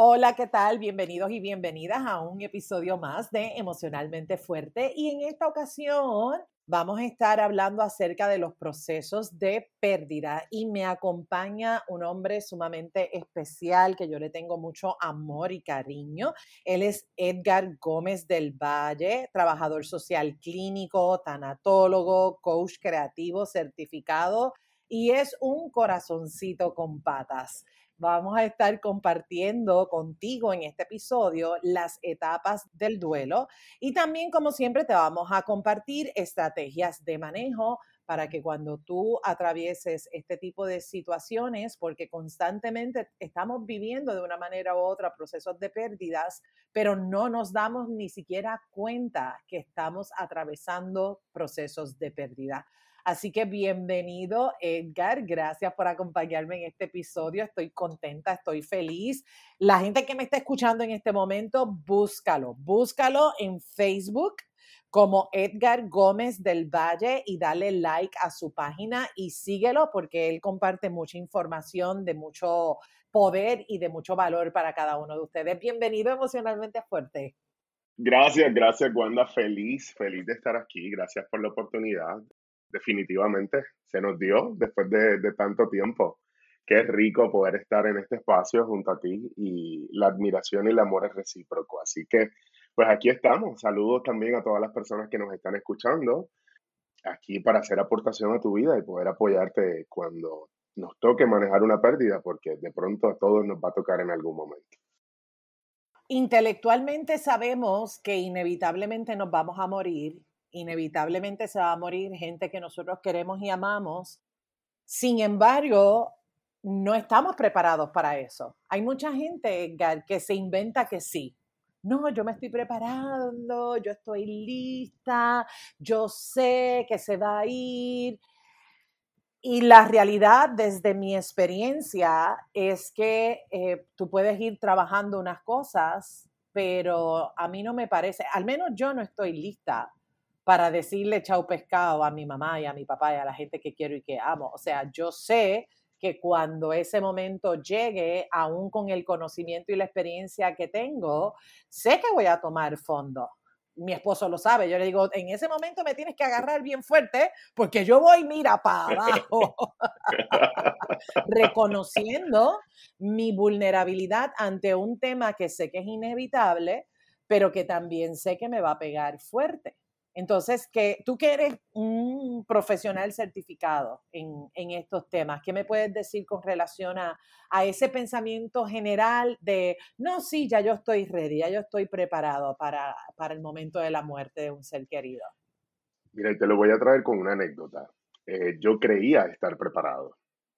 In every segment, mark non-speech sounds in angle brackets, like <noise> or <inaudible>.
Hola, ¿qué tal? Bienvenidos y bienvenidas a un episodio más de Emocionalmente Fuerte. Y en esta ocasión vamos a estar hablando acerca de los procesos de pérdida y me acompaña un hombre sumamente especial que yo le tengo mucho amor y cariño. Él es Edgar Gómez del Valle, trabajador social clínico, tanatólogo, coach creativo certificado y es un corazoncito con patas vamos a estar compartiendo contigo en este episodio las etapas del duelo y también, como siempre, te vamos a compartir estrategias de manejo para que cuando tú atravieses este tipo de situaciones, porque constantemente estamos viviendo de una manera u otra procesos de pérdidas, pero no nos damos ni siquiera cuenta que estamos atravesando procesos de pérdida. Así que bienvenido, Edgar. Gracias por acompañarme en este episodio. Estoy contenta, estoy feliz. La gente que me está escuchando en este momento, búscalo. Búscalo en Facebook como Edgar Gómez del Valle y dale like a su página y síguelo porque él comparte mucha información de mucho poder y de mucho valor para cada uno de ustedes. Bienvenido emocionalmente fuerte. Gracias, gracias Wanda, feliz, feliz de estar aquí, gracias por la oportunidad definitivamente se nos dio después de, tanto tiempo. Qué rico poder estar en este espacio junto a ti y la admiración y el amor es recíproco. Así que, pues aquí estamos. Saludos también a todas las personas que nos están escuchando aquí para hacer aportación a tu vida y poder apoyarte cuando nos toque manejar una pérdida, porque de pronto a todos nos va a tocar en algún momento. Intelectualmente sabemos que inevitablemente nos vamos a morir inevitablemente se va a morir gente que nosotros queremos y amamos. Sin embargo, no estamos preparados para eso. Hay mucha gente, que se inventa que sí. No, yo me estoy preparando, yo estoy lista, yo sé que se va a ir. Y la realidad, desde mi experiencia, es que eh, tú puedes ir trabajando unas cosas, pero a mí no me parece, al menos yo no estoy lista para decirle chau pescado a mi mamá y a mi papá y a la gente que quiero y que amo. O sea, yo sé que cuando ese momento llegue, aún con el conocimiento y la experiencia que tengo, sé que voy a tomar fondo. Mi esposo lo sabe, yo le digo, en ese momento me tienes que agarrar bien fuerte porque yo voy, mira, para abajo, <laughs> reconociendo mi vulnerabilidad ante un tema que sé que es inevitable, pero que también sé que me va a pegar fuerte. Entonces, que tú que eres un profesional certificado en, estos temas, ¿qué me puedes decir con relación a, ese pensamiento general de, no, sí, ya yo estoy ready, ya yo estoy preparado para, el momento de la muerte de un ser querido? Mira, te lo voy a traer con una anécdota. Eh, yo creía estar preparado,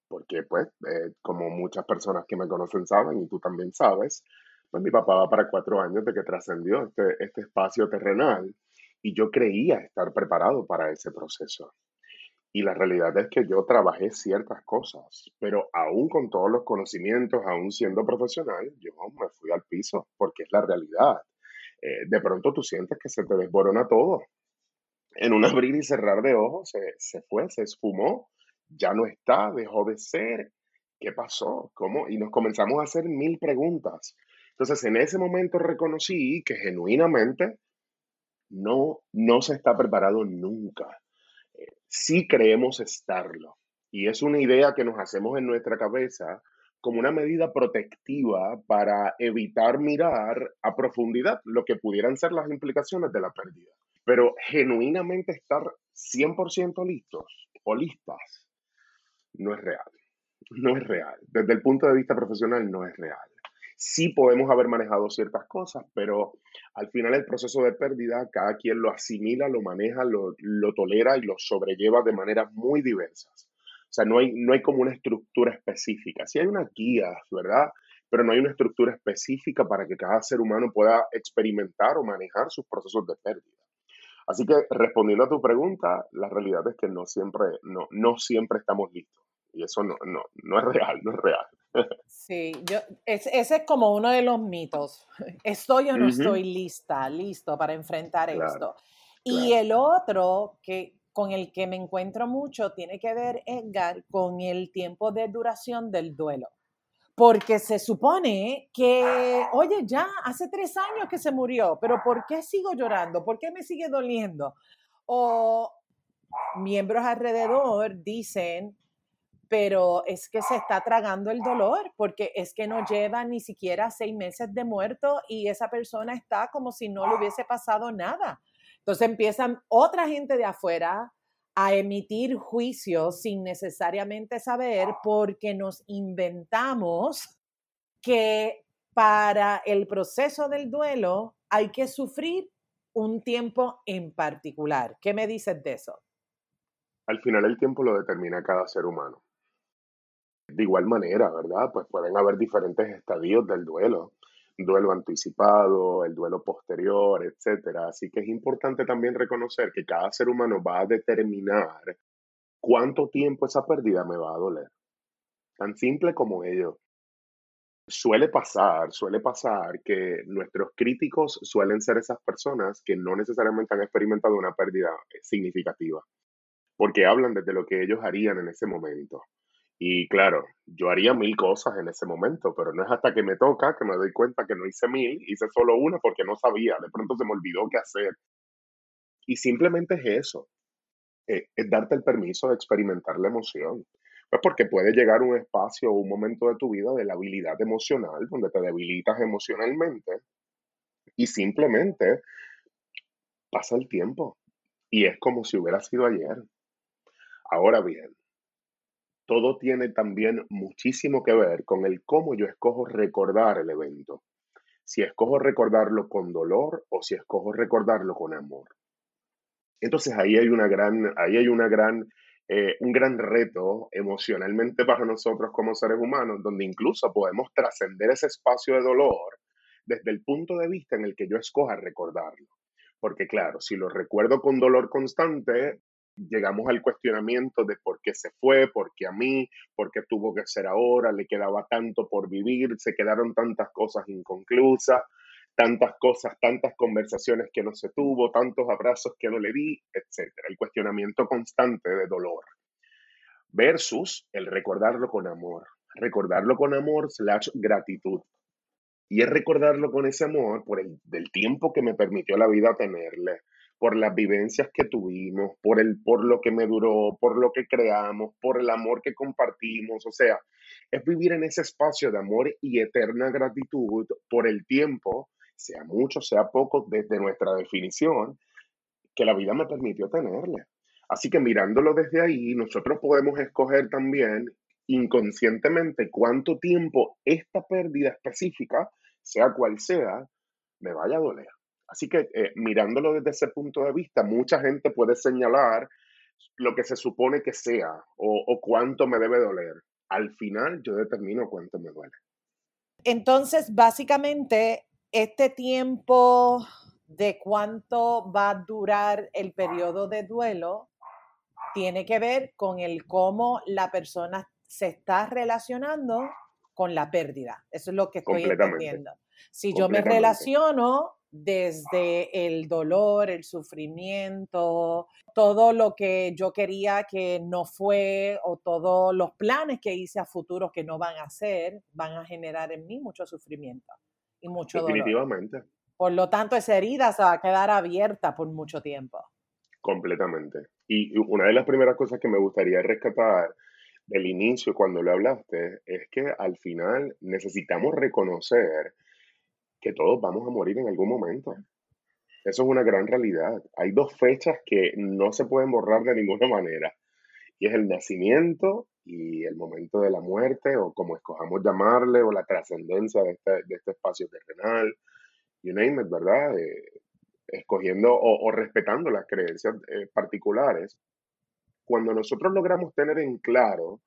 porque pues, eh, como muchas personas que me conocen saben, y tú también sabes, pues mi papá va para cuatro años de que trascendió este, este espacio terrenal y yo creía estar preparado para ese proceso. Y la realidad es que yo trabajé ciertas cosas, pero aún con todos los conocimientos, aún siendo profesional, yo me fui al piso, porque es la realidad. Eh, de pronto tú sientes que se te desborona todo. En un abrir y cerrar de ojos se, se fue, se esfumó, ya no está, dejó de ser. ¿Qué pasó? ¿Cómo? Y nos comenzamos a hacer mil preguntas. Entonces, en ese momento reconocí que genuinamente no, no se está preparado nunca. Eh, sí creemos estarlo. Y es una idea que nos hacemos en nuestra cabeza como una medida protectiva para evitar mirar a profundidad lo que pudieran ser las implicaciones de la pérdida. Pero genuinamente estar 100% listos o listas no es real. No es real. Desde el punto de vista profesional no es real sí podemos haber manejado ciertas cosas, pero al final el proceso de pérdida, cada quien lo asimila, lo maneja, lo, tolera y lo sobrelleva de maneras muy diversas. O sea, no hay, no hay como una estructura específica. Sí hay unas guías, ¿verdad? Pero no hay una estructura específica para que cada ser humano pueda experimentar o manejar sus procesos de pérdida. Así que respondiendo a tu pregunta, la realidad es que no siempre, no, no siempre estamos listos. Y eso no, no, no es real, no es real. <laughs> Sí, yo, ese es como uno de los mitos. <laughs> ¿Estoy o no estoy lista, listo para enfrentar esto? Y el otro que con el que me encuentro mucho tiene que ver, Edgar, con el tiempo de duración del duelo. porque se supone que, oye, ya hace tres años que se murió, pero ¿por qué sigo llorando? ¿Por qué me sigue doliendo? O miembros alrededor dicen, pero es que se está tragando el dolor, porque es que no lleva ni siquiera seis meses de muerto y esa persona está como si no le hubiese pasado nada. Entonces empiezan otra gente de afuera a emitir juicios sin necesariamente saber porque nos inventamos que para el proceso del duelo hay que sufrir un tiempo en particular. ¿Qué me dices de eso? Al final el tiempo lo determina cada ser humano. De igual manera, ¿verdad? Pues pueden haber diferentes estadios del duelo duelo anticipado, el duelo posterior, etcétera. Así que es importante también reconocer que cada ser humano va a determinar cuánto tiempo esa pérdida me va a doler. Tan simple como ello. Suele pasar, suele pasar que nuestros críticos suelen ser esas personas que no necesariamente han experimentado una pérdida significativa, porque hablan desde lo que ellos harían en ese momento. Y claro, yo haría mil cosas en ese momento, pero no es hasta que me toca que me doy cuenta que no hice mil, hice solo una porque no sabía, de pronto se me olvidó qué hacer. Y simplemente es eso, eh, es darte el permiso de experimentar la emoción. Pues porque puede llegar un espacio o un momento de tu vida de la habilidad emocional, donde te debilitas emocionalmente y simplemente pasa el tiempo y es como si hubiera sido ayer. Ahora bien, todo tiene también muchísimo que ver con el cómo yo escojo recordar el evento. Si escojo recordarlo con dolor o si escojo recordarlo con amor. Entonces ahí hay una gran, ahí hay una gran, eh, un gran reto emocionalmente para nosotros como seres humanos, donde incluso podemos trascender ese espacio de dolor desde el punto de vista en el que yo escoja recordarlo. Porque claro, si lo recuerdo con dolor constante, llegamos al cuestionamiento de por qué se fue, por qué a mí, por qué tuvo que ser ahora, le quedaba tanto por vivir, se quedaron tantas cosas inconclusas, tantas cosas, tantas conversaciones que no se tuvo, tantos abrazos que no le di, etc. El cuestionamiento constante de dolor. Versus el recordarlo con amor. Recordarlo con amor slash gratitud. Y es recordarlo con ese amor por el del tiempo que me permitió la vida tenerle, por las vivencias que tuvimos, por, el, por lo que me duró, por lo que creamos, por el amor que compartimos. O sea, es vivir en ese espacio de amor y eterna gratitud por el tiempo, sea mucho, sea poco, desde nuestra definición, que la vida me permitió tenerle. Así que mirándolo desde ahí, nosotros podemos escoger también inconscientemente cuánto tiempo esta pérdida específica, sea cual sea, me vaya a doler. Así que eh, mirándolo desde ese punto de vista, mucha gente puede señalar lo que se supone que sea o, o cuánto me debe doler. Al final yo determino cuánto me duele. Entonces, básicamente, este tiempo de cuánto va a durar el periodo de duelo tiene que ver con el cómo la persona se está relacionando con la pérdida. Eso es lo que estoy entendiendo. Si yo me relaciono desde el dolor, el sufrimiento, todo lo que yo quería que no fue o todos los planes que hice a futuro que no van a hacer, van a generar en mí mucho sufrimiento y mucho Definitivamente. Por lo tanto, esa herida se va a quedar abierta por mucho tiempo. Completamente. Y una de las primeras cosas que me gustaría rescatar del inicio cuando lo hablaste es que al final necesitamos reconocer que todos vamos a morir en algún momento. Eso es una gran realidad. Hay dos fechas que no se pueden borrar de ninguna <laughs> manera. Y es el nacimiento y el momento de la muerte, o como escojamos llamarle, o la trascendencia de este, de este espacio terrenal. You name it, ¿verdad? Eh, escogiendo o, respetando las creencias eh, particulares. Cuando nosotros logramos tener en claro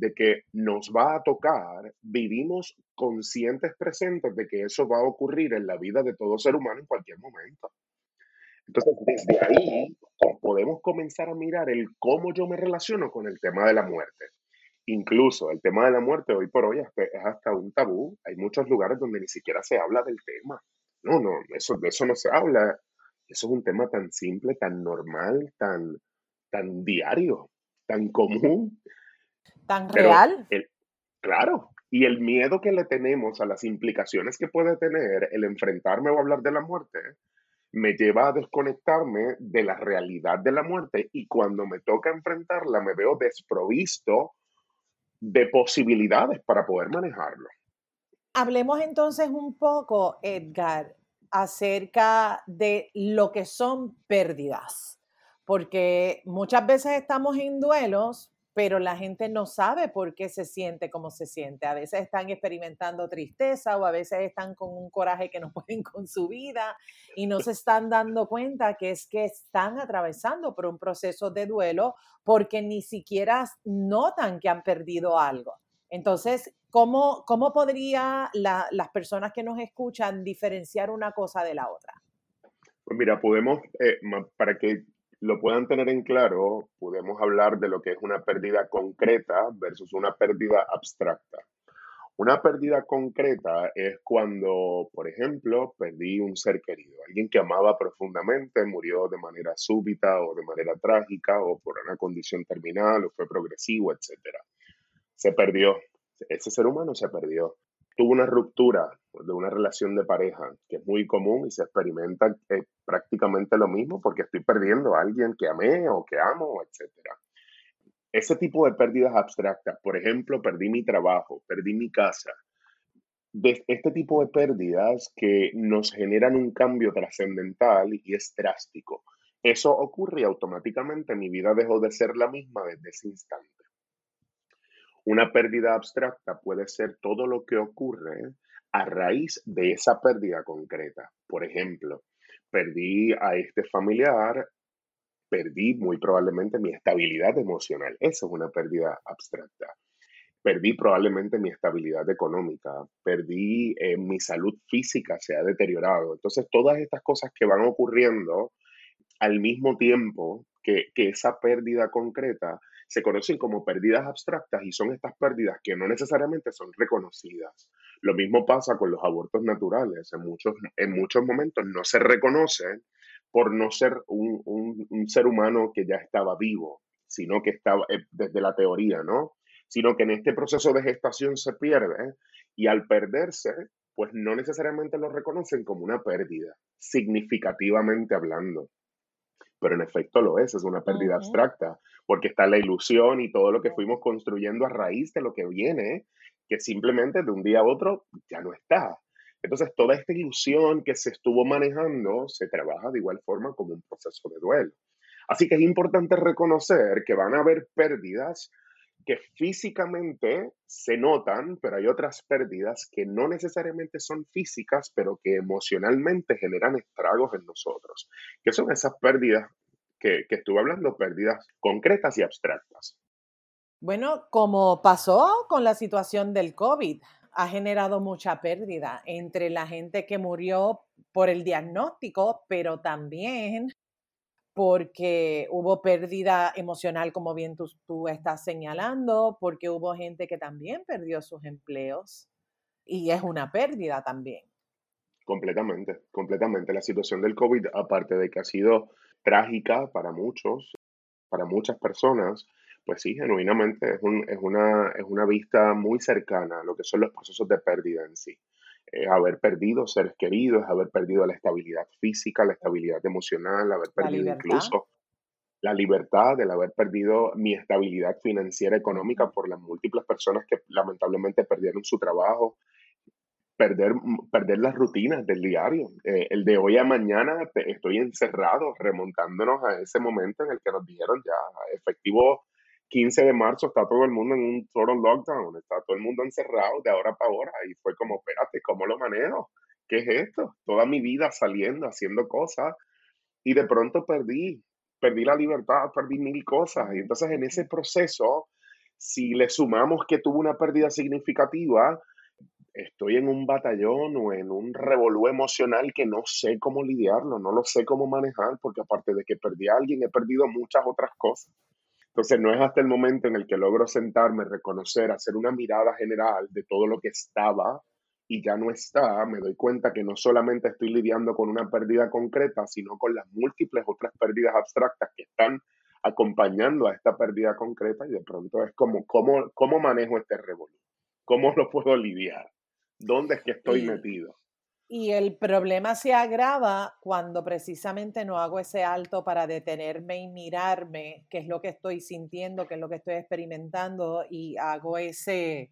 de que nos va a tocar, vivimos conscientes presentes de que eso va a ocurrir en la vida de todo ser humano en cualquier momento. Entonces, desde ahí podemos comenzar a mirar el cómo yo me relaciono con el tema de la muerte. Incluso el tema de la muerte hoy por hoy es hasta un tabú. Hay muchos lugares donde ni siquiera se habla del tema. No, no, eso, de eso no se habla. Eso es un tema tan simple, tan normal, tan, tan diario, tan común, ¿Tan real? claro, Y el miedo que le tenemos a las implicaciones que puede tener el enfrentarme o hablar de la muerte me lleva a desconectarme de la realidad de la muerte y cuando me toca enfrentarla me veo desprovisto de posibilidades para poder manejarlo. Hablemos entonces un poco, Edgar, acerca de lo que son pérdidas, porque muchas veces estamos en duelos, pero la gente no sabe por qué se siente como se siente. A veces están experimentando tristeza o a veces están con un coraje que no <laughs> pueden con su vida y no se están dando cuenta que es que están atravesando por un proceso de duelo porque ni siquiera notan que han perdido algo. Entonces, ¿cómo, cómo podría las personas que nos escuchan diferenciar una cosa de la otra? Pues mira, podemos, eh, para que lo puedan tener en claro, podemos hablar de lo que es una pérdida concreta versus una pérdida abstracta. Una pérdida concreta es cuando, por ejemplo, perdí un ser querido, alguien que amaba profundamente, murió de manera súbita o de manera trágica o por una condición terminal o fue progresivo, etc. Se perdió, ese ser humano se perdió tuvo una ruptura de una relación de pareja, que es muy común y se experimenta eh, prácticamente lo mismo porque estoy perdiendo a alguien que amé o que amo, etc. Ese tipo de pérdidas abstractas, por ejemplo, perdí mi trabajo, perdí mi casa, de este tipo de pérdidas que nos generan un cambio trascendental y es drástico. Eso ocurre y automáticamente mi vida dejó de ser la misma desde ese instante. Una pérdida abstracta puede ser todo lo que ocurre a raíz de esa pérdida concreta. Por ejemplo, perdí a este familiar, perdí muy probablemente mi estabilidad emocional. Eso es una pérdida abstracta. Perdí probablemente mi estabilidad económica, perdí eh, mi salud física, se ha deteriorado. Entonces, todas estas cosas que van ocurriendo al mismo tiempo que, que esa pérdida concreta se conocen como pérdidas abstractas y son estas pérdidas que no necesariamente son reconocidas. Lo mismo pasa con los abortos naturales. En muchos, en muchos momentos no se reconocen por no ser un, un, ser humano que ya estaba vivo, sino que estaba eh, desde la teoría, ¿no? Sino que en este proceso de gestación se pierde y al perderse, pues no necesariamente lo reconocen como una pérdida, significativamente hablando pero en efecto lo es, es una pérdida abstracta, porque está la ilusión y todo lo que fuimos construyendo a raíz de lo que viene, que simplemente de un día a otro ya no está. Entonces, toda esta ilusión que se estuvo manejando se trabaja de igual forma como un proceso de duelo. Así que es importante reconocer que van a haber pérdidas que físicamente se notan, pero hay otras pérdidas que no necesariamente son físicas, pero que emocionalmente generan estragos en nosotros. ¿Qué son esas pérdidas que, que estuve hablando? Pérdidas concretas y abstractas. Bueno, como pasó con la situación del COVID, ha generado mucha pérdida entre la gente que murió por el diagnóstico, pero también porque hubo pérdida emocional, como bien tú, estás señalando, porque hubo gente que también perdió sus empleos y es una pérdida también. Completamente, completamente. La situación del COVID, aparte de que ha sido trágica para muchos, para muchas personas, pues sí, genuinamente es, un, es, una, es una vista muy cercana a lo que son los procesos de pérdida en sí. Es haber perdido seres queridos, haber perdido la estabilidad física, la estabilidad emocional, haber perdido incluso la libertad, el haber perdido mi estabilidad financiera económica por las múltiples personas que lamentablemente perdieron su trabajo, perder, perder las rutinas del diario. Eh, el de hoy a mañana estoy encerrado, remontándonos a ese momento en el que nos dijeron ya efectivo 15 de marzo está todo el mundo en un total lockdown, está todo el mundo encerrado de ahora para ahora. Y fue como, espérate, ¿cómo lo manejo? ¿Qué es esto? Toda mi vida saliendo, haciendo cosas. Y de pronto perdí, perdí la libertad, perdí mil cosas. Y entonces en ese proceso, si le sumamos que tuvo una pérdida significativa, estoy en un batallón o en un revolú emocional que no sé cómo lidiarlo, no lo sé cómo manejar, porque aparte de que perdí a alguien, he perdido muchas otras cosas. Entonces no es hasta el momento en el que logro sentarme, reconocer, hacer una mirada general de todo lo que estaba y ya no está, me doy cuenta que no solamente estoy lidiando con una pérdida concreta, sino con las múltiples otras pérdidas abstractas que están acompañando a esta pérdida concreta y de pronto es como, ¿cómo, cómo manejo este revolución? ¿Cómo lo puedo lidiar? ¿Dónde es que estoy metido? Y el problema se agrava cuando precisamente no hago ese alto para detenerme y mirarme qué es lo que estoy sintiendo, qué es lo que estoy experimentando y hago ese,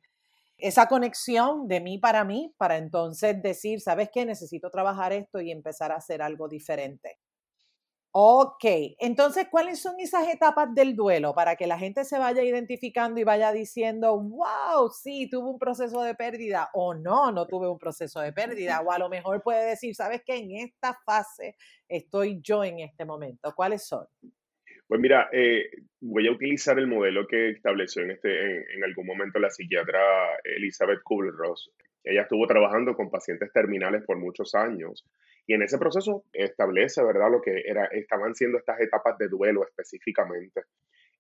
esa conexión de mí para mí para entonces decir, ¿sabes qué? Necesito trabajar esto y empezar a hacer algo diferente. Ok, entonces, ¿cuáles son esas etapas del duelo para que la gente se vaya identificando y vaya diciendo, wow, sí, tuve un proceso de pérdida o no, no tuve un proceso de pérdida? O a lo mejor puede decir, ¿sabes qué? En esta fase estoy yo en este momento. ¿Cuáles son? Pues mira, eh, voy a utilizar el modelo que estableció en, este, en, algún momento la psiquiatra Elizabeth Kubler-Ross. Ella estuvo trabajando con pacientes terminales por muchos años y en ese proceso establece, ¿verdad?, lo que era, estaban siendo estas etapas de duelo específicamente.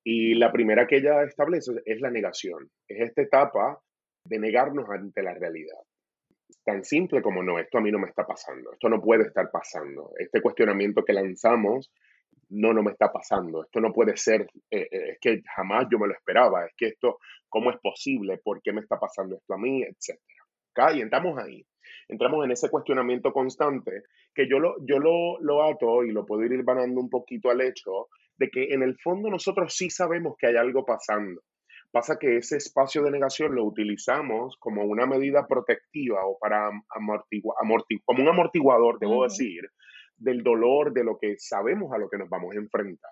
Y la primera que ella establece es la negación. Es esta etapa de negarnos ante la realidad. Tan simple como no, esto a mí no me está pasando, esto no puede estar pasando. Este cuestionamiento que lanzamos, no, no me está pasando, esto no puede ser, eh, eh, es que jamás yo me lo esperaba, es que esto, ¿cómo es posible? ¿Por qué me está pasando esto a mí? Etcétera. Y entramos ahí entramos en ese cuestionamiento constante que yo lo, yo lo, lo ato y lo puedo ir ganando un poquito al hecho de que en el fondo nosotros sí sabemos que hay algo pasando. Pasa que ese espacio de negación lo utilizamos como una medida protectiva o para amortiguar, como un amortiguador, debo decir, del dolor de lo que sabemos a lo que nos vamos a enfrentar.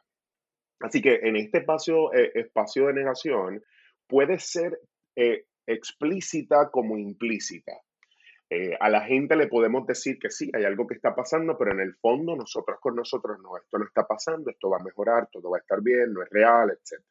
Así que en este espacio, eh, espacio de negación puede ser eh, explícita como implícita. Eh, a la gente le podemos decir que sí, hay algo que está pasando, pero en el fondo nosotros con nosotros no, esto no está pasando, esto va a mejorar, todo va a estar bien, no es real, etc.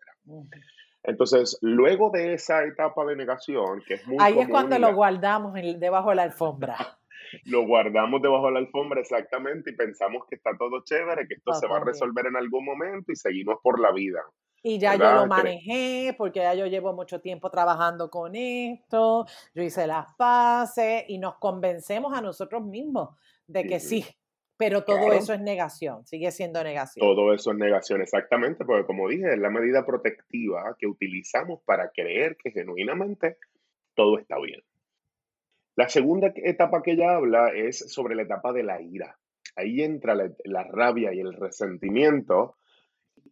Entonces, luego de esa etapa de negación, que es muy... Ahí es cuando lo guardamos debajo de la alfombra. <laughs> lo guardamos debajo de la alfombra exactamente y pensamos que está todo chévere, que esto se va a resolver en algún momento y seguimos por la vida. Y ya yo lo manejé porque ya yo llevo mucho tiempo trabajando con esto, yo hice las paces y nos convencemos a nosotros mismos de que sí, pero todo eso es negación, sigue siendo negación. Todo eso es negación, exactamente, porque como dije, es la medida protectiva que utilizamos para creer que genuinamente todo está bien. La segunda etapa que ella habla es sobre la etapa de la ira. Ahí entra la rabia y el resentimiento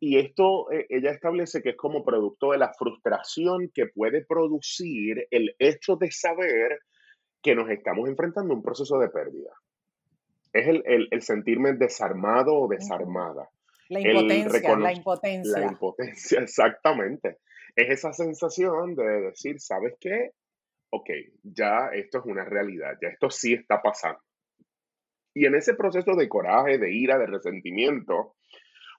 y esto eh, ella establece que es como producto de la frustración que puede producir el hecho de saber que nos estamos enfrentando a un proceso de pérdida. Es el, sentirme desarmado o desarmada. La impotencia, la impotencia. La impotencia, <laughs> exactamente. Es esa sensación de decir, ¿sabes qué? Ok, ya esto es una realidad, ya esto sí está pasando. Y en ese proceso de coraje, de ira, de resentimiento,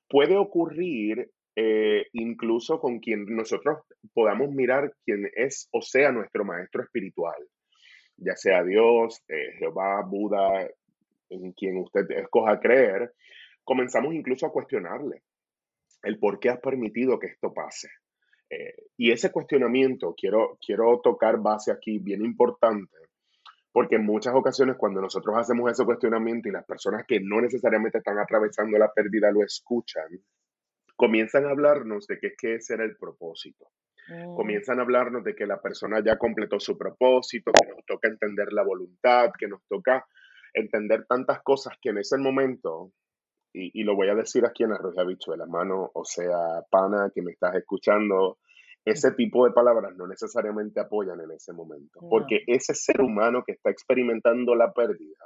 puede ocurrir eh, incluso con quien nosotros podamos mirar quien es o sea nuestro maestro espiritual, ya sea Dios, eh, Jehová, Buda, en quien usted escoja creer, comenzamos incluso a cuestionarle el por qué has permitido que esto pase. Eh, y ese cuestionamiento, quiero, quiero tocar base aquí bien importante, porque en muchas ocasiones cuando nosotros hacemos ese cuestionamiento y las personas que no necesariamente están atravesando la pérdida lo escuchan, comienzan a hablarnos de que, es que ese era el propósito. Mm. Comienzan a hablarnos de que la persona ya completó su propósito, que nos toca entender la voluntad, que nos toca entender tantas cosas que en ese momento, y, lo voy a decir aquí en Arroz de la mano, o sea, pana, que me estás escuchando, ese tipo de palabras no necesariamente apoyan en ese momento, porque ese ser humano que está experimentando la pérdida,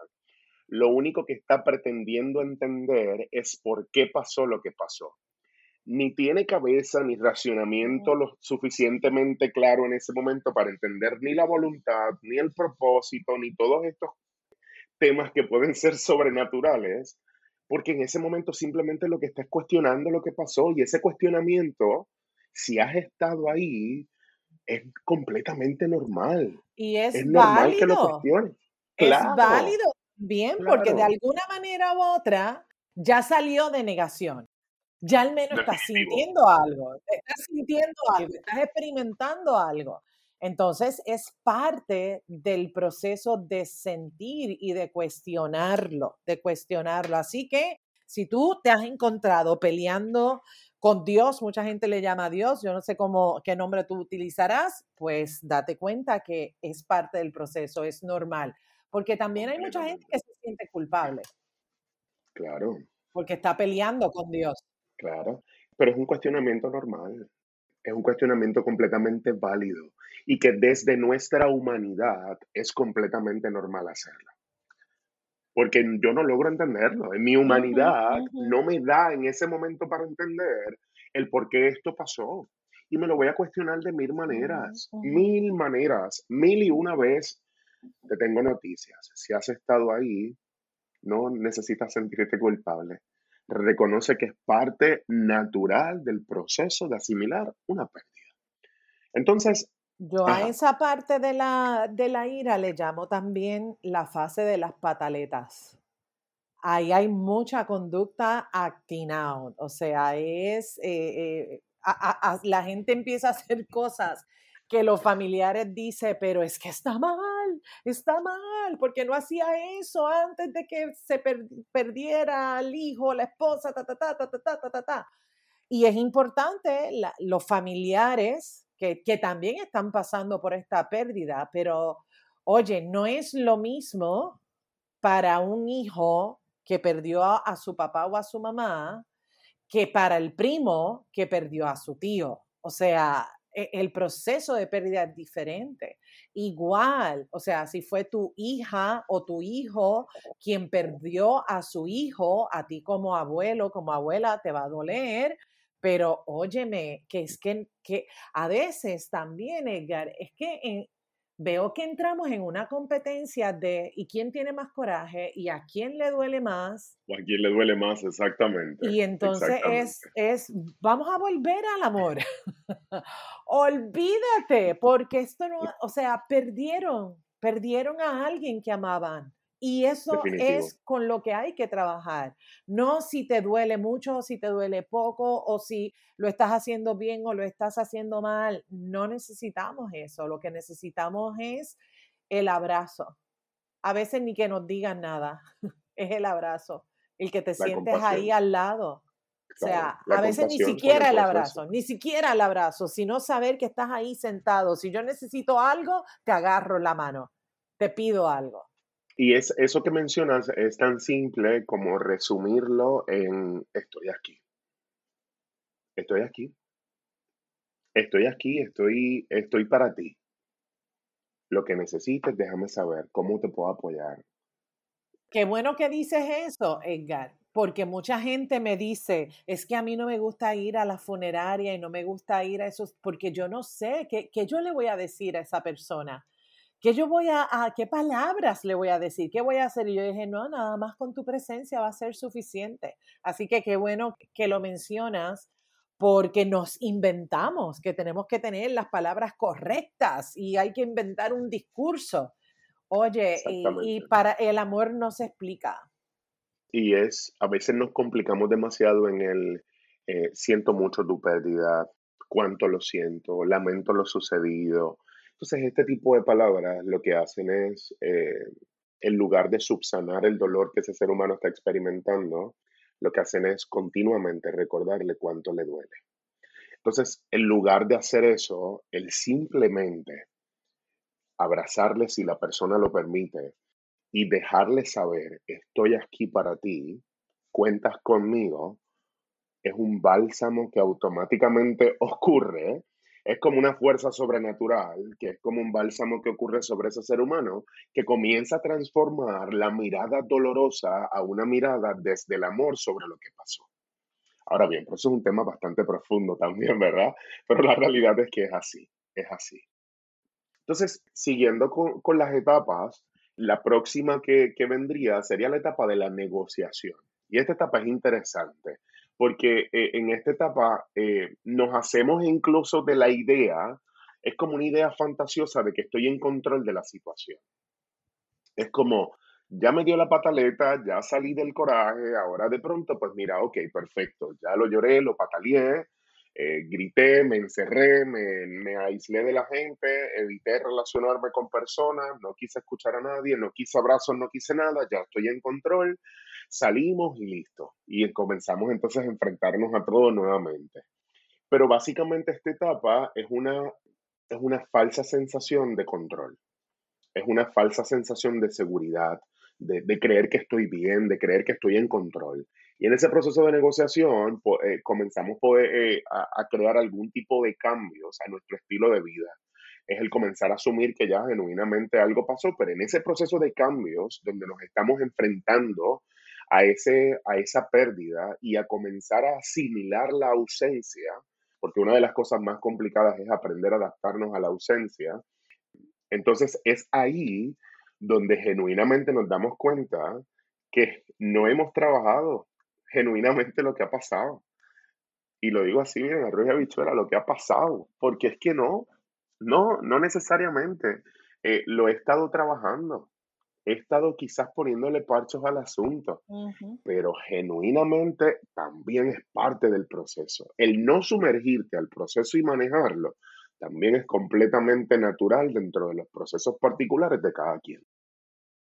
lo único que está pretendiendo entender es por qué pasó lo que pasó. Ni tiene cabeza ni racionamiento lo suficientemente claro en ese momento para entender ni la voluntad, ni el propósito, ni todos estos temas que pueden ser sobrenaturales, porque en ese momento simplemente lo que está es cuestionando lo que pasó y ese cuestionamiento si has estado ahí, es completamente normal. Y es, normal que lo cuestiones. Es válido bien, porque de alguna manera u otra ya salió de negación. Ya al menos estás sintiendo algo, estás sintiendo algo, estás experimentando algo. Entonces es parte del proceso de sentir y de cuestionarlo, de cuestionarlo. Así que si tú te has encontrado peleando con Dios, mucha gente le llama a Dios, yo no sé cómo, qué nombre tú utilizarás, pues date cuenta que es parte del proceso, es normal, porque también hay mucha gente que se siente culpable. Claro. Porque está peleando con Dios. Claro, pero es un cuestionamiento normal, es un cuestionamiento completamente válido y que desde nuestra humanidad es completamente normal hacerlo porque yo no logro entenderlo. En mi humanidad no me da en ese momento para entender el por qué esto pasó. Y me lo voy a cuestionar de mil maneras, mil maneras, mil y una vez. Te tengo noticias. Si has estado ahí, no necesitas sentirte culpable. Reconoce que es parte natural del proceso de asimilar una pérdida. Entonces, yo a esa parte de la, de la ira le llamo también la fase de las pataletas. Ahí hay mucha conducta acting out, o sea, es, eh, eh, la gente empieza a hacer cosas que los familiares dicen, pero es que está mal, está mal, porque no hacía eso antes de que se perdiera el hijo, la esposa, ta, ta, ta, ta, ta, ta, ta, ta. Y es importante, los familiares que, también están pasando por esta pérdida, pero oye, no es lo mismo para un hijo que perdió a, su papá o a su mamá que para el primo que perdió a su tío. O sea, e, el proceso de pérdida es diferente. Igual, o sea, si fue tu hija o tu hijo quien perdió a su hijo, a ti como abuelo, como abuela, te va a doler, pero óyeme, que es que, que a veces también, Edgar, es que veo que entramos en una competencia de ¿y quién tiene más coraje? ¿Y a quién le duele más? O a quién le duele más, exactamente. Y entonces es, es, vamos a volver al amor. <laughs> Olvídate, porque esto no, <laughs> o sea, perdieron, perdieron a alguien que amaban. Y eso es con lo que hay que trabajar. No si te duele mucho o si te duele poco o si lo estás haciendo bien o lo estás haciendo mal. No necesitamos eso. Lo que necesitamos es el abrazo. A veces ni que nos digan nada. <laughs> es el abrazo. El que te sientes ahí al lado. o sea, a veces ni siquiera el, abrazo, ni siquiera el abrazo, sino saber que estás ahí sentado. Si yo necesito algo, te agarro la mano, te pido algo. Y es, eso que mencionas es tan simple como resumirlo en estoy aquí. Estoy aquí. Estoy aquí, estoy, estoy para ti. Lo que necesites, déjame saber cómo te puedo apoyar. Qué bueno que dices eso, Edgar, porque mucha gente me dice, es que a mí no me gusta ir a la funeraria y no me gusta ir a esos, porque yo no sé qué, qué yo le voy a decir a esa persona. ¿Qué yo voy a, qué palabras le voy a decir? ¿Qué voy a hacer? Y yo dije, no, nada más con tu presencia va a ser suficiente. Así que qué bueno que lo mencionas porque nos inventamos que tenemos que tener las palabras correctas y hay que inventar un discurso. Oye, y, para el amor no se explica. Y es, a veces nos complicamos demasiado en el eh, siento mucho tu pérdida, cuánto lo siento, lamento lo sucedido, entonces, este tipo de palabras lo que hacen es, eh, en lugar de subsanar el dolor que ese ser humano está experimentando, lo que hacen es continuamente recordarle cuánto le duele. Entonces, en lugar de hacer eso, el simplemente abrazarle si la persona lo permite y dejarle saber, estoy aquí para ti, cuentas conmigo, es un bálsamo que automáticamente <laughs> ocurre es como una fuerza sobrenatural, que es como un bálsamo que ocurre sobre ese ser humano, que comienza a transformar la mirada dolorosa a una mirada desde el amor sobre lo que pasó. Ahora bien, eso es un tema bastante profundo también, ¿verdad? Pero la realidad es que es así, es así. Entonces, siguiendo con, las etapas, la próxima que, que vendría sería la etapa de la negociación. Y esta etapa es interesante porque eh, en esta etapa eh, nos hacemos incluso de la idea, es como una idea fantasiosa de que estoy en control de la situación. Es como, ya me dio la pataleta, ya salí del coraje, ahora de pronto, pues mira, ok, perfecto, ya lo lloré, lo pataleé, eh, grité, me encerré, me, me, aislé de la gente, evité relacionarme con personas, no quise escuchar a nadie, no quise abrazos, no quise nada, ya estoy en control, salimos y listo. Y comenzamos entonces a enfrentarnos a todo nuevamente. Pero básicamente esta etapa es una, es una falsa sensación de control, es una falsa sensación de seguridad, de, creer que estoy bien, de creer que estoy en control. Y en ese proceso de negociación eh, comenzamos eh, a, crear algún tipo de cambios a nuestro estilo de vida. Es el comenzar a asumir que ya genuinamente algo pasó, pero en ese proceso de cambios donde nos estamos enfrentando a, ese, a esa pérdida y a comenzar a asimilar la ausencia, porque una de las cosas más complicadas es aprender a adaptarnos a la ausencia, entonces es ahí donde genuinamente nos damos cuenta que no hemos trabajado genuinamente lo que ha pasado. Y lo digo así, en arroz y habichuela, lo que ha pasado, porque es que no, no, no necesariamente. Eh, lo he estado trabajando, he estado quizás poniéndole parchos al asunto, pero genuinamente también es parte del proceso. El no sumergirte al proceso y manejarlo también es completamente natural dentro de los procesos particulares de cada quien.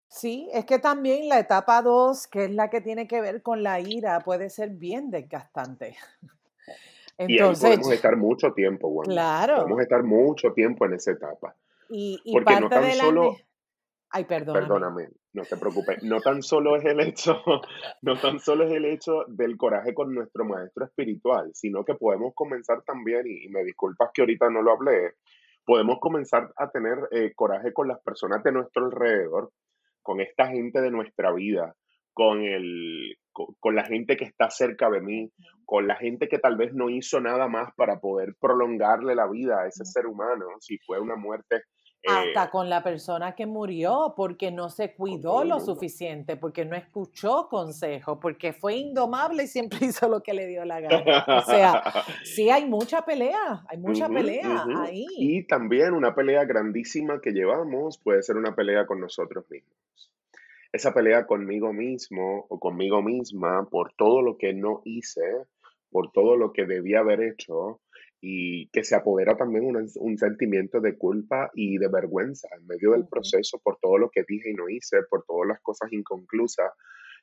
Sí, es que también la etapa 2, que es la que tiene que ver con la ira, puede ser bien desgastante. <laughs> Entonces, y podemos estar mucho tiempo, bueno. Claro. Podemos estar mucho tiempo en esa etapa. Y, y Porque no tan solo... Ay, perdóname. Perdóname, no te preocupes. No tan solo es el hecho, <laughs> no tan solo es el hecho del coraje con nuestro maestro espiritual, sino que podemos comenzar también, y, me disculpas que ahorita no lo hablé, podemos comenzar a tener eh, coraje con las personas de nuestro alrededor, con esta gente de nuestra vida, con, el, con, la gente que está cerca de mí, con la gente que tal vez no hizo nada más para poder prolongarle la vida a ese ser humano, si fue una muerte hasta eh, con la persona que murió porque no se cuidó lo suficiente, porque no escuchó consejo, porque fue indomable y siempre <laughs> hizo lo que le dio la gana. O sea, <laughs> sí hay mucha pelea, hay mucha pelea ahí. Y también una pelea grandísima que llevamos puede ser una pelea con nosotros mismos. Esa pelea conmigo mismo o conmigo misma por todo lo que no hice, por todo lo que debía haber hecho, y que se apodera también un, sentimiento de culpa y de vergüenza en medio del proceso por todo lo que dije y no hice, por todas las cosas inconclusas.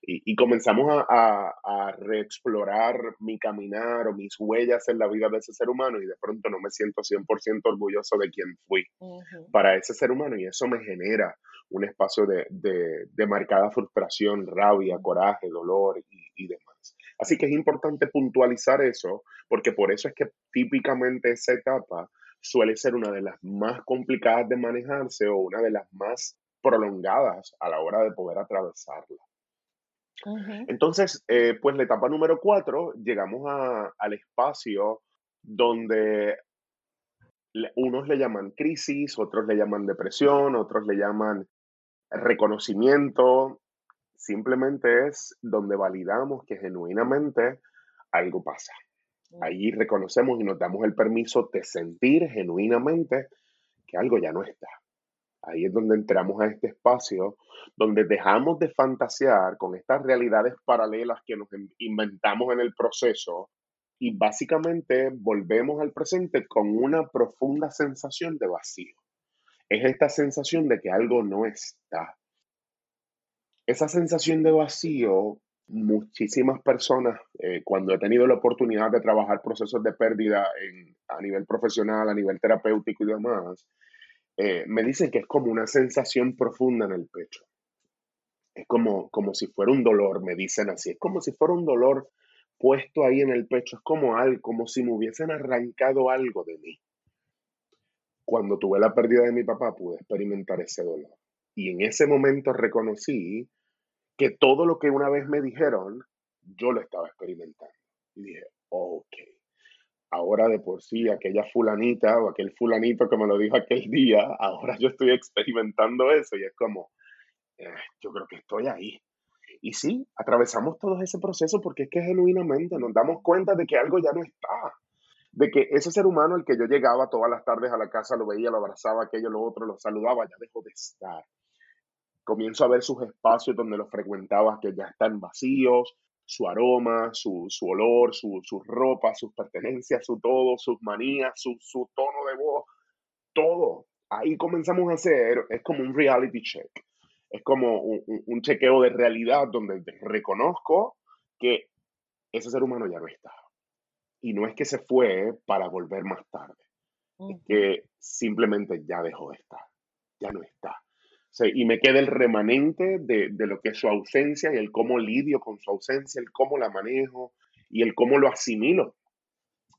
Y, comenzamos a, a, reexplorar mi caminar o mis huellas en la vida de ese ser humano y de pronto no me siento 100% orgulloso de quien fui para ese ser humano y eso me genera un espacio de, de, marcada frustración, rabia, coraje, dolor y, y demás. Así que es importante puntualizar eso, porque por eso es que típicamente esa etapa suele ser una de las más complicadas de manejarse o una de las más prolongadas a la hora de poder atravesarla. Entonces, eh, pues la etapa número cuatro, llegamos al espacio donde unos le llaman crisis, otros le llaman depresión, otros le llaman reconocimiento, simplemente es donde validamos que genuinamente algo pasa. Mm. Ahí reconocemos y nos damos el permiso de sentir genuinamente que algo ya no está. Ahí es donde entramos a este espacio, donde dejamos de fantasear con estas realidades paralelas que nos inventamos en el proceso y básicamente volvemos al presente con una profunda sensación de vacío. Es esta sensación de que algo no está, esa sensación de vacío, muchísimas personas, eh, cuando he tenido la oportunidad de trabajar procesos de pérdida a nivel profesional, a nivel terapéutico y demás, eh, me dicen que es como una sensación profunda en el pecho. Es como, como si fuera un dolor, me dicen así. Es como si fuera un dolor puesto ahí en el pecho. Es como algo, como si me hubiesen arrancado algo de mí. Cuando tuve la pérdida de mi papá, pude experimentar ese dolor. Y en ese momento reconocí que todo lo que una vez me dijeron, yo lo estaba experimentando. Y dije, ok, ahora de por sí aquella fulanita o aquel fulanito que me lo dijo aquel día, ahora yo estoy experimentando eso y es como, eh, yo creo que estoy ahí. Y sí, atravesamos todo ese proceso porque es que genuinamente nos damos cuenta de que algo ya no está. De que ese ser humano, el que yo llegaba todas las tardes a la casa, lo veía, lo abrazaba, aquello, lo otro, lo saludaba, ya dejó de estar comienzo a ver sus espacios donde los frecuentaba que ya están vacíos, su aroma, su, olor, su, ropa, sus pertenencias, su todo, sus manías, su, tono de voz, todo. Ahí comenzamos a hacer, es como un reality check, es como un, chequeo de realidad donde reconozco que ese ser humano ya no está. Y no es que se fue para volver más tarde, es que simplemente ya dejó de estar, ya no está y me queda el remanente de, lo que es su ausencia y el cómo lidio con su ausencia, el cómo la manejo y el cómo lo asimilo.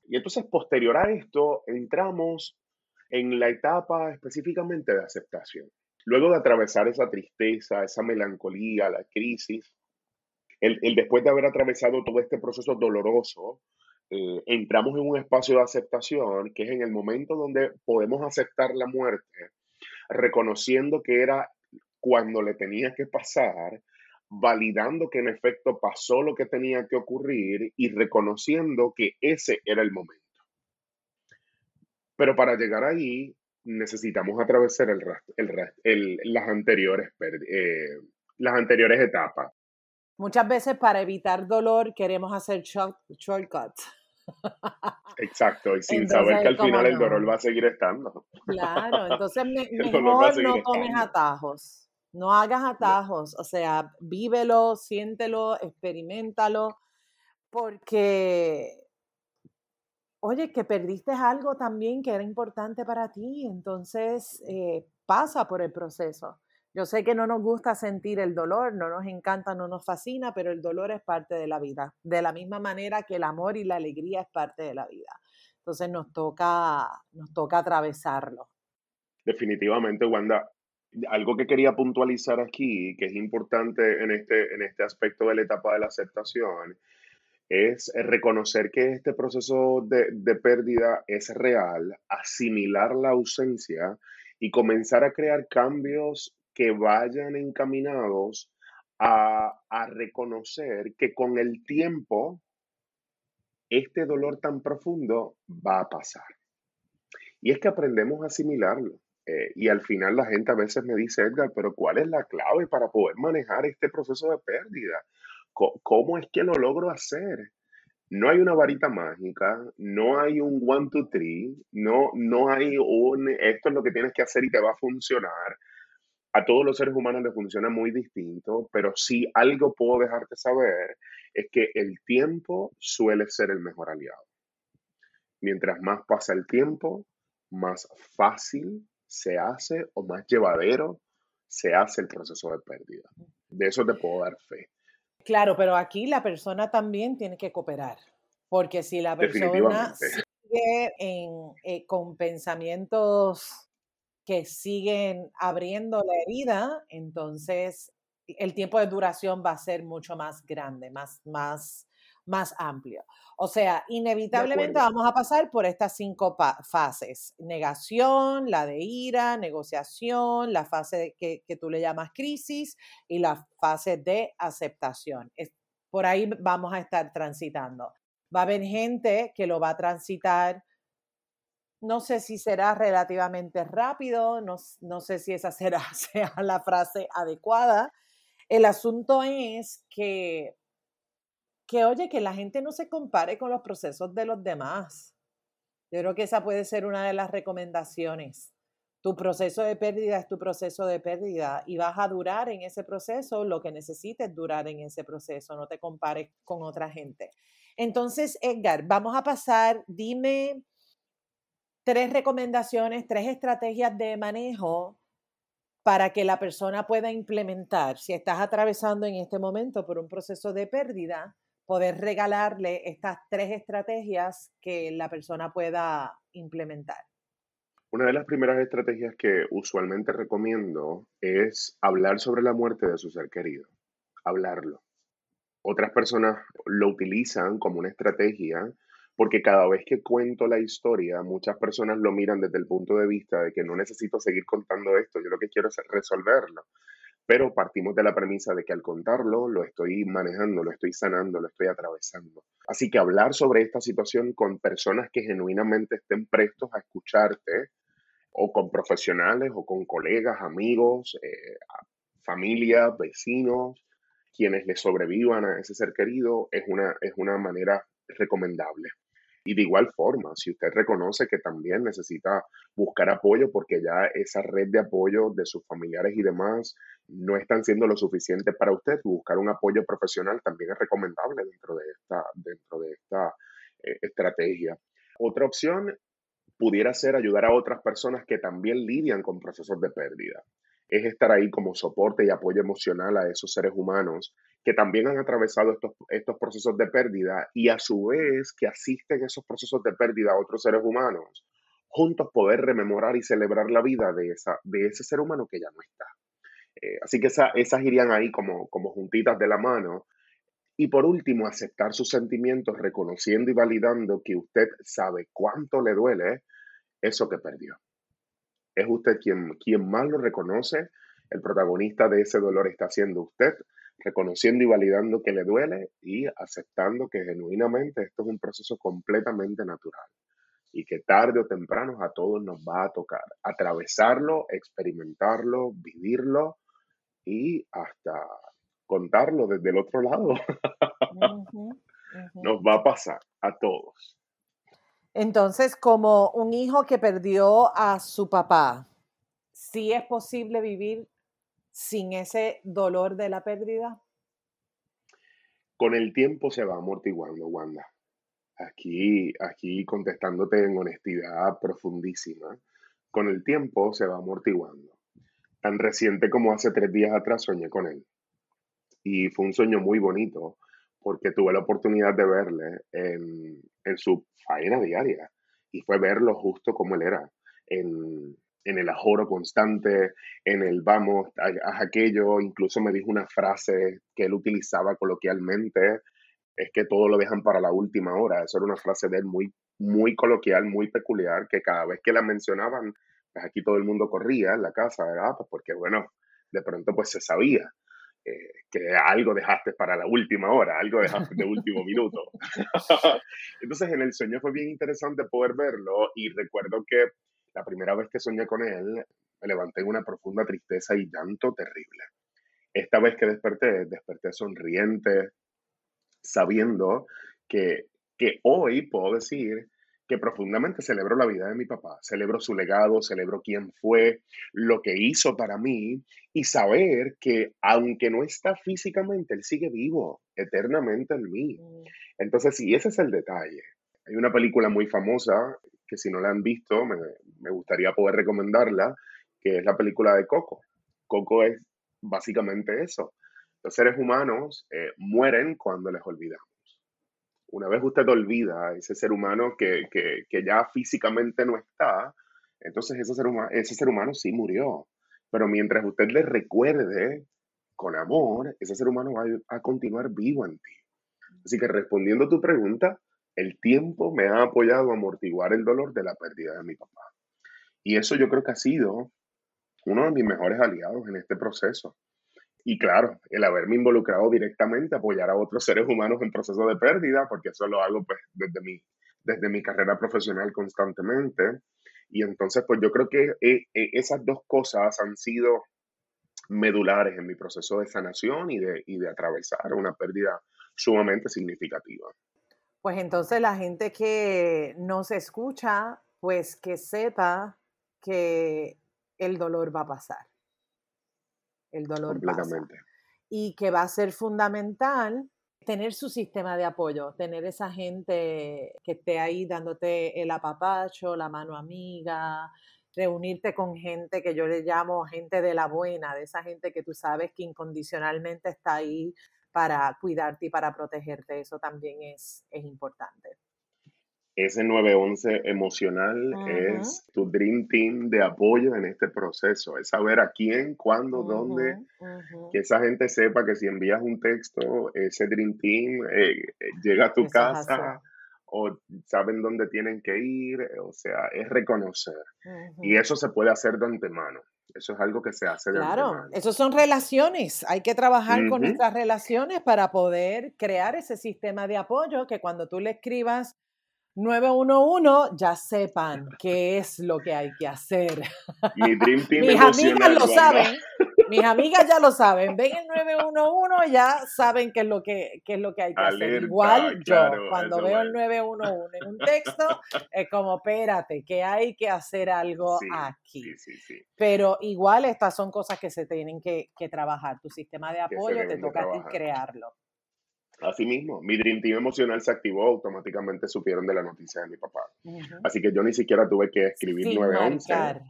Y entonces, posterior a esto, entramos en la etapa específicamente de aceptación. Luego de atravesar esa tristeza, esa melancolía, la crisis, el, después de haber atravesado todo este proceso doloroso, eh, entramos en un espacio de aceptación que es en el momento donde podemos aceptar la muerte reconociendo que era cuando le tenía que pasar, validando que en efecto pasó lo que tenía que ocurrir y reconociendo que ese era el momento. Pero para llegar ahí necesitamos atravesar el, el, las, anteriores, eh, las anteriores etapas. Muchas veces para evitar dolor queremos hacer shortcuts. Exacto, y sin saber que al final el dolor va a seguir estando. Claro, entonces <laughs> mejor no tomes atajos, no hagas atajos, o sea, vívelo, siéntelo, experimentalo, porque, oye, que perdiste algo también que era importante para ti, entonces eh, pasa por el proceso. Yo sé que no nos gusta sentir el dolor, no nos encanta, no nos fascina, pero el dolor es parte de la vida, de la misma manera que el amor y la alegría es parte de la vida. Entonces nos toca, nos toca atravesarlo. Definitivamente, Wanda. Algo que quería puntualizar aquí, que es importante en este, en este aspecto de la etapa de la aceptación, es reconocer que este proceso de, de pérdida es real, asimilar la ausencia y comenzar a crear cambios que vayan encaminados a, reconocer que con el tiempo este dolor tan profundo va a pasar. Y es que aprendemos a asimilarlo. Eh, y al final la gente a veces me dice, Edgar, pero ¿cuál es la clave para poder manejar este proceso de pérdida? ¿Cómo, es que lo logro hacer? No hay una varita mágica, no hay un one, two, three, no, no hay un esto es lo que tienes que hacer y te va a funcionar a todos los seres humanos les funciona muy distinto, pero si algo puedo dejarte saber es que el tiempo suele ser el mejor aliado. Mientras más pasa el tiempo, más fácil se hace o más llevadero se hace el proceso de pérdida. De eso te puedo dar fe. Claro, pero aquí la persona también tiene que cooperar, porque si la persona sigue eh, con pensamientos que siguen abriendo la herida, entonces el tiempo de duración va a ser mucho más grande, más, más, más amplio. O sea, inevitablemente vamos a pasar por estas cinco fases. Negación, la de ira, negociación, la fase que, que, tú le llamas crisis y la fase de aceptación. por ahí vamos a estar transitando. Va a haber gente que lo va a transitar no sé si será relativamente rápido, no, sé si esa será <laughs> sea la frase adecuada. El asunto es que, que, oye, que la gente no se compare con los procesos de los demás. Yo creo que esa puede ser una de las recomendaciones. Tu proceso de pérdida es tu proceso de pérdida y vas a durar en ese proceso lo que necesites durar en ese proceso. No te compares con otra gente. Entonces, Edgar, vamos a pasar, dime tres recomendaciones, tres estrategias de manejo para que la persona pueda implementar. Si estás atravesando en este momento por un proceso de pérdida, poder regalarle estas tres estrategias que la persona pueda implementar. Una de las primeras estrategias que usualmente recomiendo es hablar sobre la muerte de su ser querido, hablarlo. Otras personas lo utilizan como una estrategia porque cada vez que cuento la historia, muchas personas lo miran desde el punto de vista de que no necesito seguir contando esto, yo lo que quiero es resolverlo. Pero partimos de la premisa de que al contarlo lo estoy manejando, lo estoy sanando, lo estoy atravesando. Así que hablar sobre esta situación con personas que genuinamente estén prestos a escucharte, o con profesionales, o con colegas, amigos, eh, familia, vecinos, quienes le sobrevivan a ese ser querido es una, es una manera recomendable. Y de igual forma, si usted reconoce que también necesita buscar apoyo porque ya esa red de apoyo de sus familiares y demás no están siendo lo suficiente para usted, buscar un apoyo profesional también es recomendable dentro de esta, dentro de esta eh, estrategia. Otra opción pudiera ser ayudar a otras personas que también lidian con procesos de pérdida. Es estar ahí como soporte y apoyo emocional a esos seres humanos que también han atravesado estos, estos procesos de pérdida y a su vez que asisten esos procesos de pérdida a otros seres humanos, juntos poder rememorar y celebrar la vida de, esa, de ese ser humano que ya no está. Eh, así que esas irían ahí como, como juntitas de la mano. Y por último, aceptar sus sentimientos, reconociendo y validando que usted sabe cuánto le duele eso que perdió. Es usted quien, quien más lo reconoce, el protagonista de ese dolor está siendo usted, reconociendo y validando que le duele y aceptando que genuinamente esto es un proceso completamente natural y que tarde o temprano a todos nos va a tocar atravesarlo, experimentarlo, vivirlo y hasta contarlo desde el otro lado. <laughs> Nos va a pasar a todos. Entonces, como un hijo que perdió a su papá, ¿sí es posible vivir sin ese dolor de la pérdida? Con el tiempo se va amortiguando, Wanda. Aquí, aquí contestándote en honestidad profundísima, con el tiempo se va amortiguando. Tan reciente como hace tres días atrás soñé con él. Y fue un sueño muy bonito porque tuve la oportunidad de verle en, su faena diaria y fue verlo justo como él era, en, en el ajoro constante, en el vamos, haz aquello, incluso me dijo una frase que él utilizaba coloquialmente, es que todo lo dejan para la última hora. Eso era una frase de él muy, muy coloquial, muy peculiar, que cada vez que la mencionaban, pues aquí todo el mundo corría en la casa, ¿verdad? Pues porque, bueno, de pronto pues se sabía. Eh, que algo dejaste para la última hora, algo dejaste de último <laughs> minuto. <laughs> Entonces en el sueño fue bien interesante poder verlo y recuerdo que la primera vez que soñé con él, me levanté en una profunda tristeza y llanto terrible. Esta vez que desperté, desperté sonriente, sabiendo que, que hoy puedo decir que profundamente celebro la vida de mi papá, celebro su legado, celebro quién fue, lo que hizo para mí y saber que aunque no está físicamente, él sigue vivo eternamente en mí. Mm. Entonces, sí, ese es el detalle. Hay una película muy famosa que si no la han visto, me, gustaría poder recomendarla, que es la película de Coco. Coco es básicamente eso. Los seres humanos eh, mueren cuando les olvidamos. Una vez usted olvida a ese ser humano que, ya físicamente no está, entonces ese ser, humano, ese ser humano sí murió. Pero mientras usted le recuerde con amor, ese ser humano va a continuar vivo en ti. Así que respondiendo a tu pregunta, el tiempo me ha apoyado a amortiguar el dolor de la pérdida de mi papá. Y eso yo creo que ha sido uno de mis mejores aliados en este proceso. Y claro, el haberme involucrado directamente, apoyar a otros seres humanos en proceso de pérdida, porque eso lo hago pues desde mi, desde mi carrera profesional constantemente. Y entonces pues yo creo que eh, eh, esas dos cosas han sido medulares en mi proceso de sanación y de, y de atravesar una pérdida sumamente significativa. Pues entonces la gente que nos escucha, pues que sepa que el dolor va a pasar. El dolor pasa. Y que va a ser fundamental tener su sistema de apoyo, tener esa gente que esté ahí dándote el apapacho, la mano amiga, reunirte con gente que yo le llamo gente de la buena, de esa gente que tú sabes que incondicionalmente está ahí para cuidarte y para protegerte. Eso también es, es importante. Ese 911 emocional es tu dream team de apoyo en este proceso. Es saber a quién, cuándo, dónde. Que esa gente sepa que si envías un texto, ese dream team eh, eh, llega a tu casa o saben dónde tienen que ir. O sea, es reconocer. Y eso se puede hacer de antemano. Eso es algo que se hace de Claro, eso son relaciones. Hay que trabajar con nuestras relaciones para poder crear ese sistema de apoyo que cuando tú le escribas 911 ya sepan <laughs> qué es lo que hay que hacer. Mi Dream <laughs> Team Mis amigas lo saben. <laughs> Mis amigas ya lo saben, ven el 911, ya saben qué es lo que, es lo que hay que hacer. Igual yo, cuando veo el 911 en un texto, es como, espérate, que hay que hacer algo aquí. Pero igual estas son cosas que se tienen que, trabajar. Tu sistema de apoyo te toca a ti crearlo. Así mismo, mi Dream Team emocional se activó, automáticamente supieron de la noticia de mi papá. Así que yo ni siquiera tuve que escribir 911.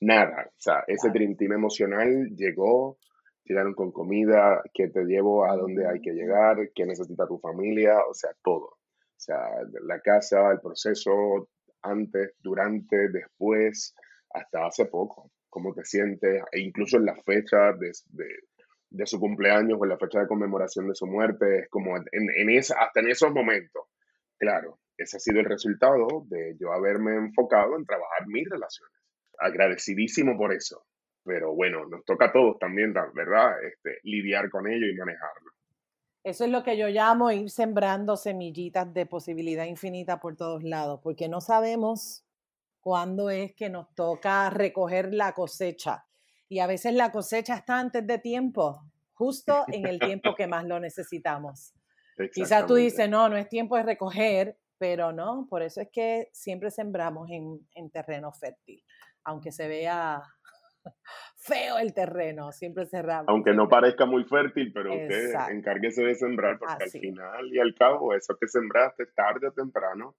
Nada, o sea, ese Dream Team emocional llegó, llegaron con comida, que te llevo a donde hay que llegar, que necesita tu familia, o sea, todo. O sea, la casa, el proceso, antes, durante, después, hasta hace poco, cómo te sientes, e incluso en la fecha de de su cumpleaños o en la fecha de conmemoración de su muerte, es como en, en esa, hasta en esos momentos. Claro, ese ha sido el resultado de yo haberme enfocado en trabajar mis relaciones. Agradecidísimo por eso. Pero bueno, nos toca a todos también, ¿verdad? Este, lidiar con ello y manejarlo. Eso es lo que yo llamo ir sembrando semillitas de posibilidad infinita por todos lados, porque no sabemos cuándo es que nos toca recoger la cosecha y a veces la cosecha está antes de tiempo, justo en el tiempo que más lo necesitamos. Quizás tú dices, no, no es tiempo de recoger, pero no, por eso es que siempre sembramos en, terreno fértil, aunque se vea <laughs> feo el terreno, siempre cerramos. Aunque no parezca muy fértil, pero usted encárguese de sembrar, porque al final y al cabo, eso que sembraste tarde o temprano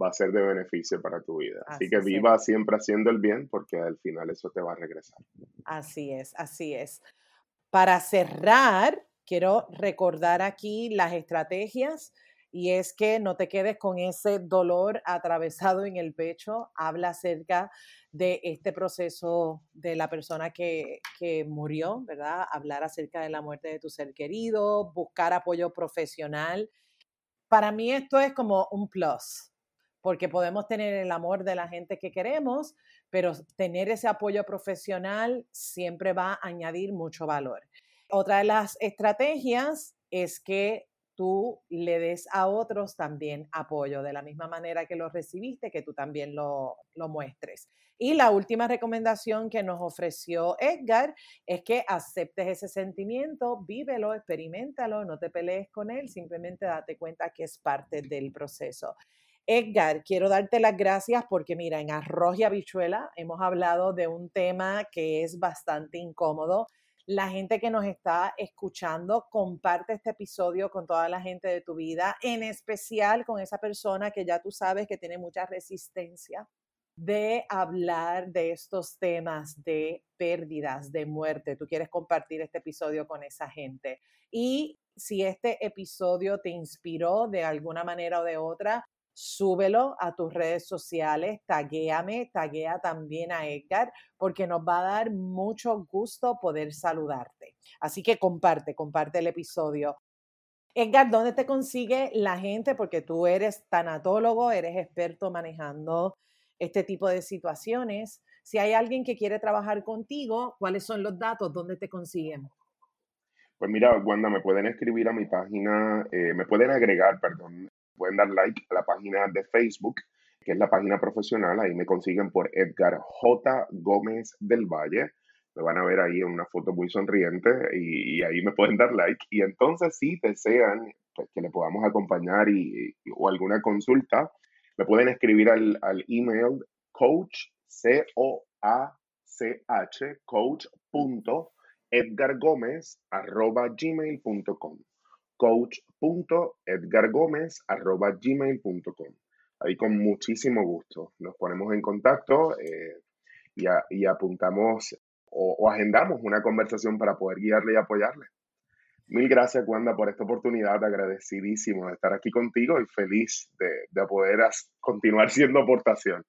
va a ser de beneficio para tu vida. Así, que viva siempre haciendo el bien porque al final eso te va a regresar. Así es, así es. Para cerrar, quiero recordar aquí las estrategias y es que no te quedes con ese dolor atravesado en el pecho. Habla acerca de este proceso de la persona que, que, murió, ¿verdad? Hablar acerca de la muerte de tu ser querido, buscar apoyo profesional. Para mí esto es como un plus, porque podemos tener el amor de la gente que queremos, pero tener ese apoyo profesional siempre va a añadir mucho valor. Otra de las estrategias es que tú le des a otros también apoyo, de la misma manera que lo recibiste, que tú también lo, lo muestres. Y la última recomendación que nos ofreció Edgar es que aceptes ese sentimiento, vívelo, experimentalo, no te pelees con él, simplemente date cuenta que es parte del proceso. Edgar, quiero darte las gracias porque mira, en Arroz y Habichuela hemos hablado de un tema que es bastante incómodo. La gente que nos está escuchando, comparte este episodio con toda la gente de tu vida, en especial con esa persona que ya tú sabes que tiene mucha resistencia de hablar de estos temas de pérdidas, de muerte. Tú quieres compartir este episodio con esa gente. Y si este episodio te inspiró de alguna manera o de otra, súbelo a tus redes sociales, taguéame, taguea también a Edgar, porque nos va a dar mucho gusto poder saludarte. Así que comparte, comparte el episodio. Edgar, ¿dónde te consigue la gente? Porque tú eres tanatólogo, eres experto manejando este tipo de situaciones. Si hay alguien que quiere trabajar contigo, ¿cuáles son los datos? ¿Dónde te consiguen? Pues mira, Wanda, me pueden escribir a mi página, eh, me pueden agregar, perdón, Pueden dar like a la página de Facebook, que es la página profesional. Ahí me consiguen por Edgar J. Gómez del Valle. Me van a ver ahí en una foto muy sonriente y, ahí me pueden dar like. Y entonces, si desean pues, que le podamos acompañar y, o alguna consulta, me pueden escribir al, al email coach, C-O-A-C-H, coach.edgargomez.gmail.com coach.edgargomez.gmail.com. Ahí con muchísimo gusto nos ponemos en contacto eh, y, apuntamos o, agendamos una conversación para poder guiarle y apoyarle. Mil gracias, Wanda, por esta oportunidad. Agradecidísimo de estar aquí contigo y feliz de, de poder continuar siendo aportación.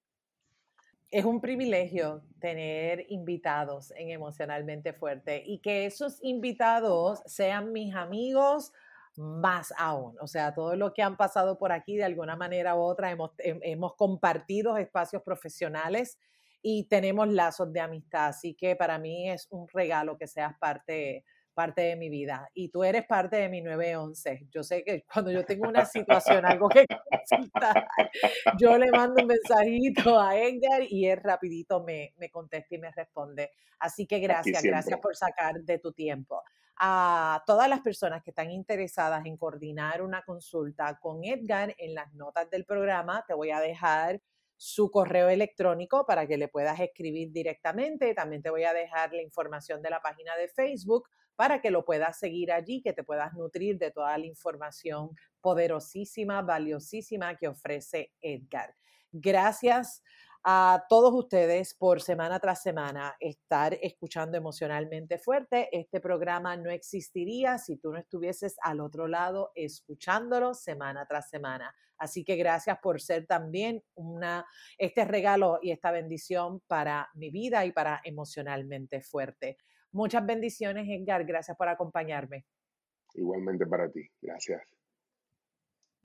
Es un privilegio tener invitados en Emocionalmente Fuerte y que esos invitados sean mis amigos más aún. O sea, todo lo que han pasado por aquí, de alguna manera u otra, hemos, hemos compartido espacios profesionales y tenemos lazos de amistad. Así que para mí es un regalo que seas parte parte de mi vida y tú eres parte de mi 911. Yo sé que cuando yo tengo una situación, algo que consultar, yo le mando un mensajito a Edgar y él rapidito me, me contesta y me responde. Así que gracias, gracias por sacar de tu tiempo. A todas las personas que están interesadas en coordinar una consulta con Edgar, en las notas del programa te voy a dejar su correo electrónico para que le puedas escribir directamente. También te voy a dejar la información de la página de Facebook para que lo puedas seguir allí, que te puedas nutrir de toda la información poderosísima, valiosísima que ofrece Edgar. Gracias a todos ustedes por semana tras semana estar escuchando emocionalmente fuerte. Este programa no existiría si tú no estuvieses al otro lado escuchándolo semana tras semana. Así que gracias por ser también una, este regalo y esta bendición para mi vida y para emocionalmente fuerte. Muchas bendiciones, Edgar. Gracias por acompañarme. Igualmente para ti. Gracias.